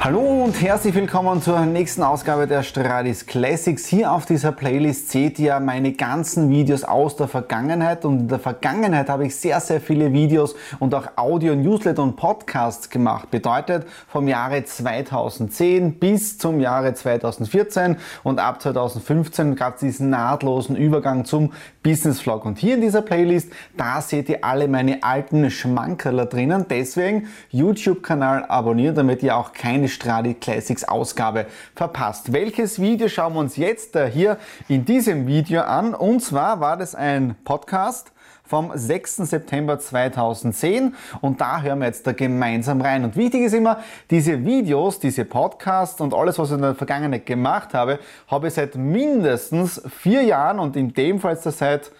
Hallo und herzlich willkommen zur nächsten Ausgabe der Stradis Classics. Hier auf dieser Playlist seht ihr meine ganzen Videos aus der Vergangenheit und in der Vergangenheit habe ich sehr, sehr viele Videos und auch Audio, Newsletter und Podcasts gemacht. Bedeutet vom Jahre 2010 bis zum Jahre 2014 und ab 2015 gab es diesen nahtlosen Übergang zum Business Vlog. Und hier in dieser Playlist, da seht ihr alle meine alten Schmankerler drinnen. Deswegen YouTube-Kanal abonnieren, damit ihr auch keine Stradi Classics Ausgabe verpasst. Welches Video schauen wir uns jetzt äh, hier in diesem Video an? Und zwar war das ein Podcast vom 6. September 2010 und da hören wir jetzt da gemeinsam rein. Und wichtig ist immer, diese Videos, diese Podcasts und alles, was ich in der Vergangenheit gemacht habe, habe ich seit mindestens vier Jahren und in dem Fall seit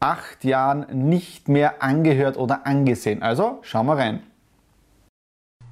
acht Jahren nicht mehr angehört oder angesehen. Also schauen wir rein.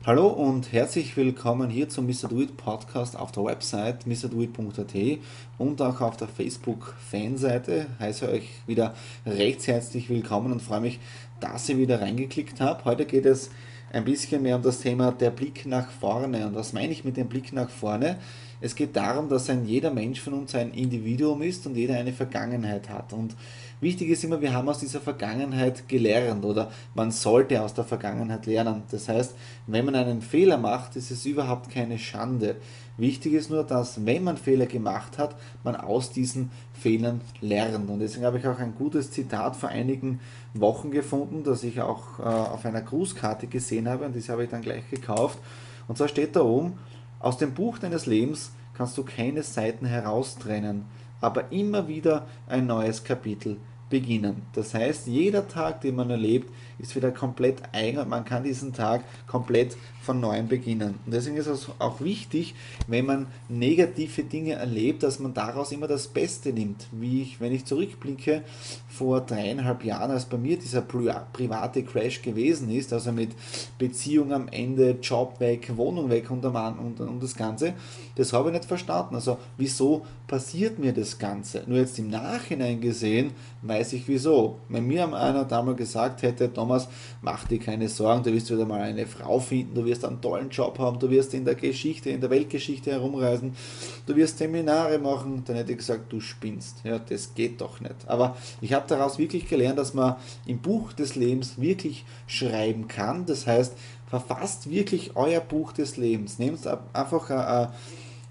Hallo und herzlich willkommen hier zum Mr. Do It Podcast auf der Website mrdoit.at und auch auf der Facebook-Fanseite. Heiße euch wieder recht herzlich willkommen und freue mich, dass ihr wieder reingeklickt habt. Heute geht es ein bisschen mehr um das Thema der Blick nach vorne. Und was meine ich mit dem Blick nach vorne? Es geht darum, dass ein jeder Mensch von uns ein Individuum ist und jeder eine Vergangenheit hat. Und Wichtig ist immer, wir haben aus dieser Vergangenheit gelernt oder man sollte aus der Vergangenheit lernen. Das heißt, wenn man einen Fehler macht, ist es überhaupt keine Schande. Wichtig ist nur, dass wenn man Fehler gemacht hat, man aus diesen Fehlern lernt. Und deswegen habe ich auch ein gutes Zitat vor einigen Wochen gefunden, das ich auch äh, auf einer Grußkarte gesehen habe und das habe ich dann gleich gekauft. Und zwar steht da oben, aus dem Buch deines Lebens kannst du keine Seiten heraustrennen aber immer wieder ein neues Kapitel beginnen. Das heißt, jeder Tag, den man erlebt, ist wieder komplett eigen und man kann diesen Tag komplett von neuem beginnen. Und deswegen ist es auch wichtig, wenn man negative Dinge erlebt, dass man daraus immer das Beste nimmt. Wie ich, wenn ich zurückblicke, vor dreieinhalb Jahren, als bei mir dieser private Crash gewesen ist, also mit Beziehung am Ende, Job weg, Wohnung weg und, und, und das Ganze, das habe ich nicht verstanden. Also wieso passiert mir das Ganze? Nur jetzt im Nachhinein gesehen, weiß ich wieso. Wenn mir einer damals gesagt hätte, Thomas, mach dir keine Sorgen, du wirst wieder mal eine Frau finden, du wirst einen tollen Job haben, du wirst in der Geschichte, in der Weltgeschichte herumreisen, du wirst Seminare machen, dann hätte ich gesagt, du spinnst. Ja, das geht doch nicht. Aber ich habe daraus wirklich gelernt, dass man im Buch des Lebens wirklich schreiben kann. Das heißt, verfasst wirklich euer Buch des Lebens. Nehmt einfach ein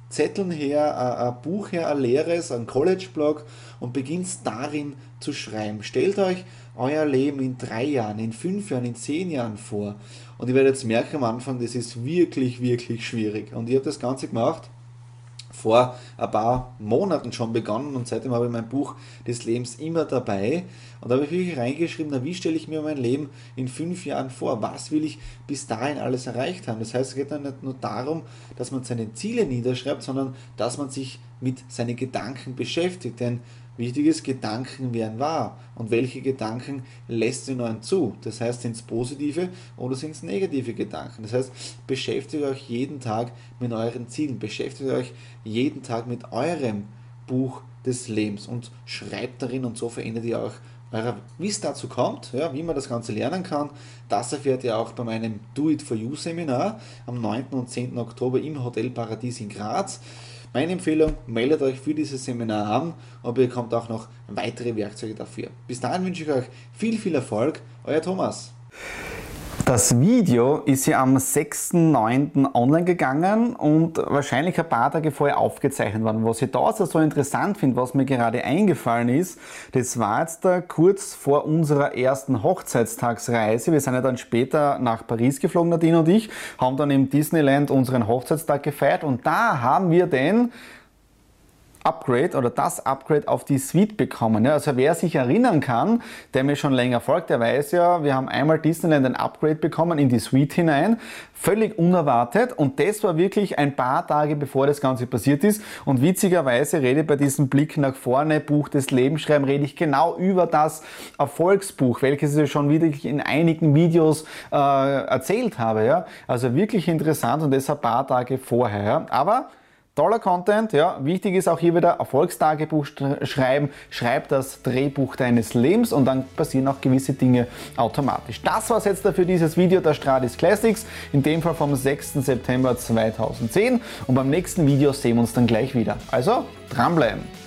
Zetteln her, ein Buch her, ein leeres, ein College-Blog und beginnt darin zu schreiben. Stellt euch euer Leben in drei Jahren, in fünf Jahren, in zehn Jahren vor. Und ihr werdet jetzt merken am Anfang, das ist wirklich, wirklich schwierig. Und ich habe das Ganze gemacht vor ein paar Monaten schon begonnen und seitdem habe ich mein Buch des Lebens immer dabei. Und da habe ich wirklich reingeschrieben, na, wie stelle ich mir mein Leben in fünf Jahren vor? Was will ich bis dahin alles erreicht haben? Das heißt, es geht dann nicht nur darum, dass man seine Ziele niederschreibt, sondern dass man sich mit seinen Gedanken beschäftigt. Denn Wichtig ist, Gedanken werden wahr. Und welche Gedanken lässt du neuen zu? Das heißt, sind es positive oder sind es negative Gedanken? Das heißt, beschäftigt euch jeden Tag mit euren Zielen. Beschäftigt euch jeden Tag mit eurem Buch des Lebens und schreibt darin und so verändert ihr auch eure, wie es dazu kommt, ja, wie man das Ganze lernen kann, das erfährt ihr auch bei meinem Do It For You Seminar am 9. und 10. Oktober im Hotel Paradies in Graz. Meine Empfehlung, meldet euch für dieses Seminar an und bekommt auch noch weitere Werkzeuge dafür. Bis dahin wünsche ich euch viel, viel Erfolg. Euer Thomas. Das Video ist ja am 6.9. online gegangen und wahrscheinlich ein paar Tage vorher aufgezeichnet worden. Was ich da also so interessant finde, was mir gerade eingefallen ist, das war jetzt da kurz vor unserer ersten Hochzeitstagsreise. Wir sind ja dann später nach Paris geflogen, Nadine und ich, haben dann im Disneyland unseren Hochzeitstag gefeiert und da haben wir den Upgrade oder das Upgrade auf die Suite bekommen. Ja, also wer sich erinnern kann, der mir schon länger folgt, der weiß ja, wir haben einmal Disneyland ein Upgrade bekommen in die Suite hinein, völlig unerwartet und das war wirklich ein paar Tage bevor das Ganze passiert ist und witzigerweise rede bei diesem Blick nach vorne, Buch des Lebensschreiben, rede ich genau über das Erfolgsbuch, welches ich schon wirklich in einigen Videos äh, erzählt habe. Ja? Also wirklich interessant und das ein paar Tage vorher. Ja? Aber Toller Content, ja. Wichtig ist auch hier wieder Erfolgstagebuch schreiben. Schreib das Drehbuch deines Lebens und dann passieren auch gewisse Dinge automatisch. Das war es jetzt für dieses Video der Stradis Classics, in dem Fall vom 6. September 2010. Und beim nächsten Video sehen wir uns dann gleich wieder. Also dranbleiben.